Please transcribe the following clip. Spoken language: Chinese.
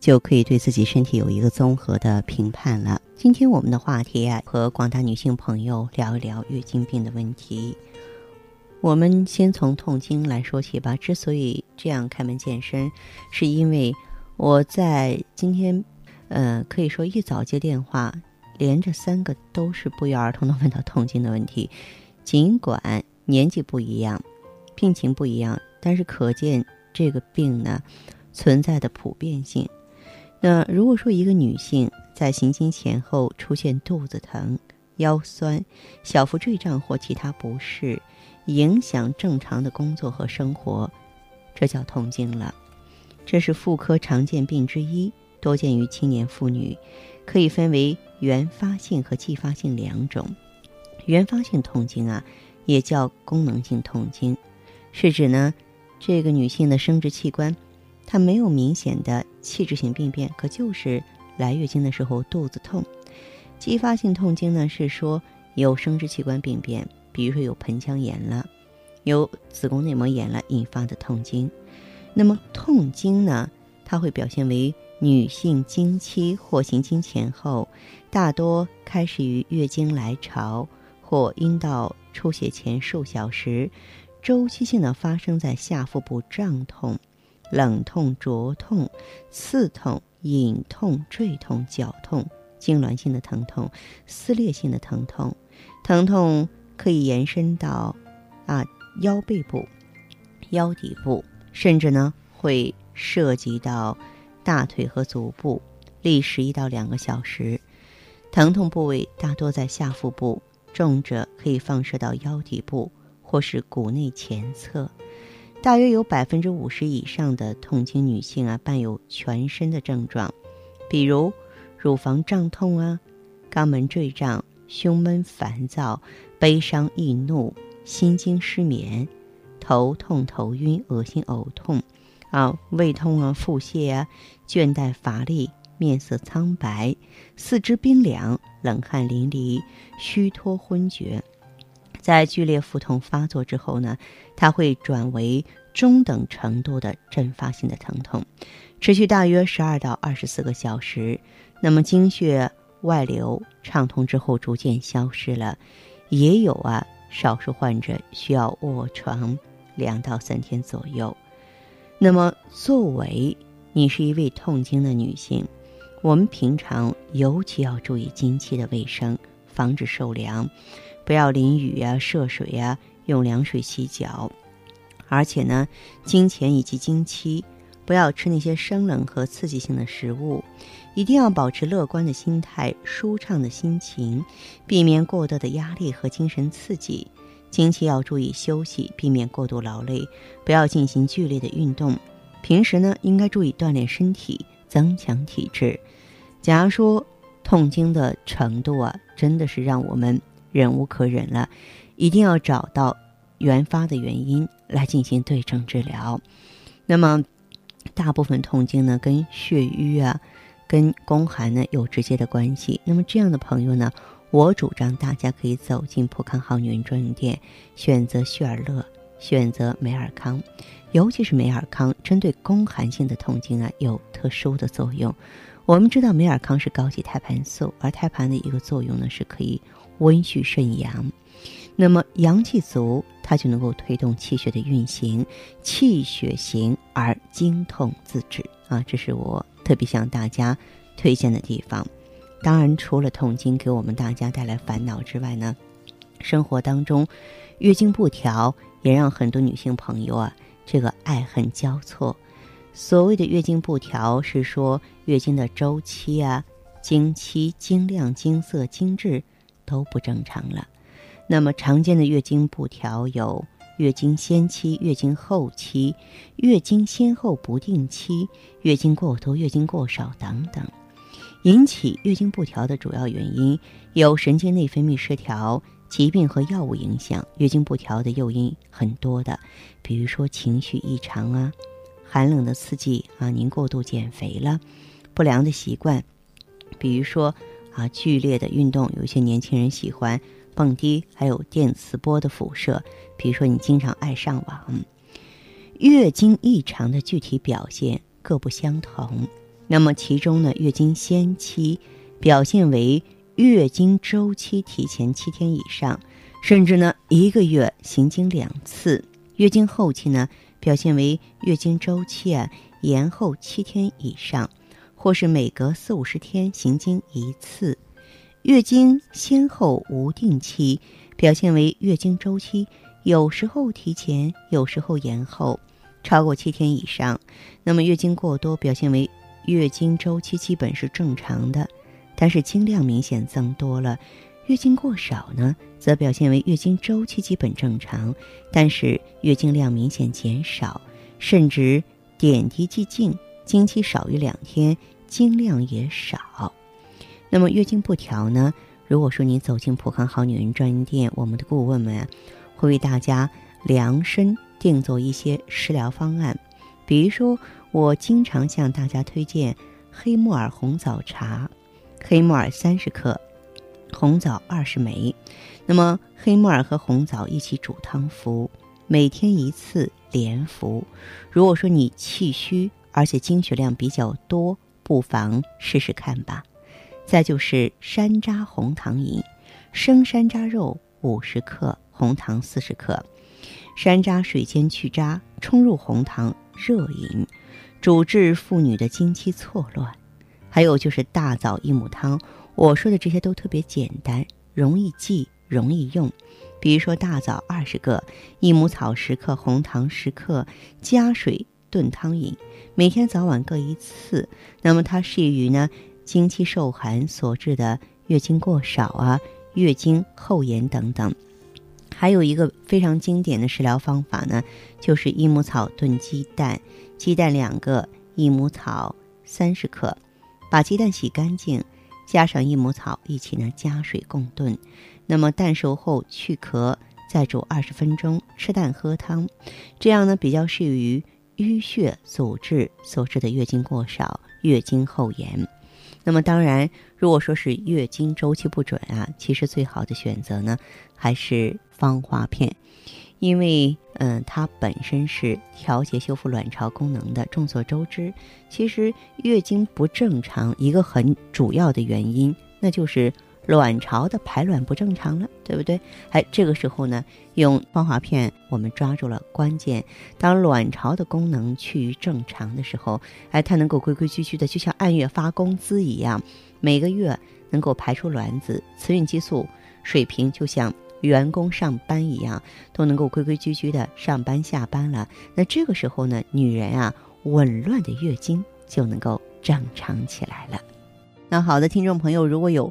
就可以对自己身体有一个综合的评判了。今天我们的话题啊，和广大女性朋友聊一聊月经病的问题。我们先从痛经来说起吧。之所以这样开门见山，是因为我在今天，呃，可以说一早接电话，连着三个都是不约而同的问到痛经的问题。尽管年纪不一样，病情不一样，但是可见这个病呢存在的普遍性。那如果说一个女性在行经前后出现肚子疼、腰酸、小腹坠胀或其他不适，影响正常的工作和生活，这叫痛经了。这是妇科常见病之一，多见于青年妇女，可以分为原发性和继发性两种。原发性痛经啊，也叫功能性痛经，是指呢，这个女性的生殖器官。它没有明显的器质性病变，可就是来月经的时候肚子痛。继发性痛经呢，是说有生殖器官病变，比如说有盆腔炎了，有子宫内膜炎了引发的痛经。那么痛经呢，它会表现为女性经期或行经前后，大多开始于月经来潮或阴道出血前数小时，周期性的发生在下腹部胀痛。冷痛、灼痛、刺痛、隐痛、坠痛、绞痛、痉挛性的疼痛、撕裂性的疼痛，疼痛可以延伸到啊腰背部、腰底部，甚至呢会涉及到大腿和足部，历时一到两个小时。疼痛部位大多在下腹部，重者可以放射到腰底部或是骨内前侧。大约有百分之五十以上的痛经女性啊，伴有全身的症状，比如乳房胀痛啊、肛门坠胀、胸闷烦躁、悲伤易怒、心惊失眠、头痛头晕、恶心呕痛，啊，胃痛啊、腹泻啊、倦怠乏力、面色苍白、四肢冰凉、冷汗淋漓、虚脱昏厥。在剧烈腹痛发作之后呢，它会转为中等程度的阵发性的疼痛，持续大约十二到二十四个小时。那么经血外流畅通之后逐渐消失了，也有啊少数患者需要卧床两到三天左右。那么作为你是一位痛经的女性，我们平常尤其要注意经期的卫生，防止受凉。不要淋雨呀、涉水呀，用凉水洗脚，而且呢，经前以及经期，不要吃那些生冷和刺激性的食物，一定要保持乐观的心态、舒畅的心情，避免过多的压力和精神刺激。经期要注意休息，避免过度劳累，不要进行剧烈的运动。平时呢，应该注意锻炼身体，增强体质。假如说痛经的程度啊，真的是让我们。忍无可忍了，一定要找到原发的原因来进行对症治疗。那么，大部分痛经呢，跟血瘀啊、跟宫寒呢有直接的关系。那么这样的朋友呢，我主张大家可以走进普康好女人专营店，选择旭尔乐，选择美尔康，尤其是美尔康，针对宫寒性的痛经啊，有特殊的作用。我们知道美尔康是高级胎盘素，而胎盘的一个作用呢，是可以。温煦肾阳，那么阳气足，它就能够推动气血的运行，气血行而经痛自止啊！这是我特别向大家推荐的地方。当然，除了痛经给我们大家带来烦恼之外呢，生活当中月经不调也让很多女性朋友啊这个爱恨交错。所谓的月经不调，是说月经的周期啊、经期、经量、经色、经质。都不正常了。那么常见的月经不调有月经先期、月经后期、月经先后不定期、月经过多、月经过少等等。引起月经不调的主要原因有神经内分泌失调、疾病和药物影响。月经不调的诱因很多的，比如说情绪异常啊，寒冷的刺激啊，您过度减肥了，不良的习惯，比如说啊剧烈的运动，有些年轻人喜欢蹦迪，还有电磁波的辐射，比如说你经常爱上网。月经异常的具体表现各不相同。那么其中呢，月经先期表现为月经周期提前七天以上，甚至呢一个月行经两次；月经后期呢表现为月经周期啊延后七天以上，或是每隔四五十天行经一次；月经先后无定期，表现为月经周期有时候提前，有时候延后，超过七天以上。那么月经过多，表现为月经周期基本是正常的，但是经量明显增多了；月经过少呢，则表现为月经周期基本正常，但是月经量明显减少，甚至点滴即静，经期少于两天，经量也少。那么月经不调呢？如果说你走进普康好女人专营店，我们的顾问们会为大家量身定做一些食疗方案，比如说。我经常向大家推荐黑木耳红枣茶，黑木耳三十克，红枣二十枚。那么黑木耳和红枣一起煮汤服，每天一次连服。如果说你气虚，而且经血量比较多，不妨试试看吧。再就是山楂红糖饮，生山楂肉五十克，红糖四十克，山楂水煎去渣，冲入红糖热饮。主治妇女的经期错乱，还有就是大枣益母汤。我说的这些都特别简单，容易记，容易用。比如说大枣二十个，益母草十克，红糖十克，加水炖汤饮，每天早晚各一次。那么它适宜于呢经期受寒所致的月经过少啊、月经后延等等。还有一个非常经典的食疗方法呢，就是益母草炖鸡蛋。鸡蛋两个，益母草三十克，把鸡蛋洗干净，加上益母草一起呢加水共炖。那么蛋熟后去壳，再煮二十分钟，吃蛋喝汤，这样呢比较适于淤血阻滞所致的月经过少、月经后延。那么当然，如果说是月经周期不准啊，其实最好的选择呢还是芳华片。因为，嗯，它本身是调节修复卵巢功能的。众所周知，其实月经不正常一个很主要的原因，那就是卵巢的排卵不正常了，对不对？哎，这个时候呢，用芳华片，我们抓住了关键。当卵巢的功能趋于正常的时候，哎，它能够规规矩矩的，就像按月发工资一样，每个月能够排出卵子，雌孕激素水平就像。员工上班一样都能够规规矩矩的上班下班了，那这个时候呢，女人啊紊乱的月经就能够正常起来了。那好的，听众朋友，如果有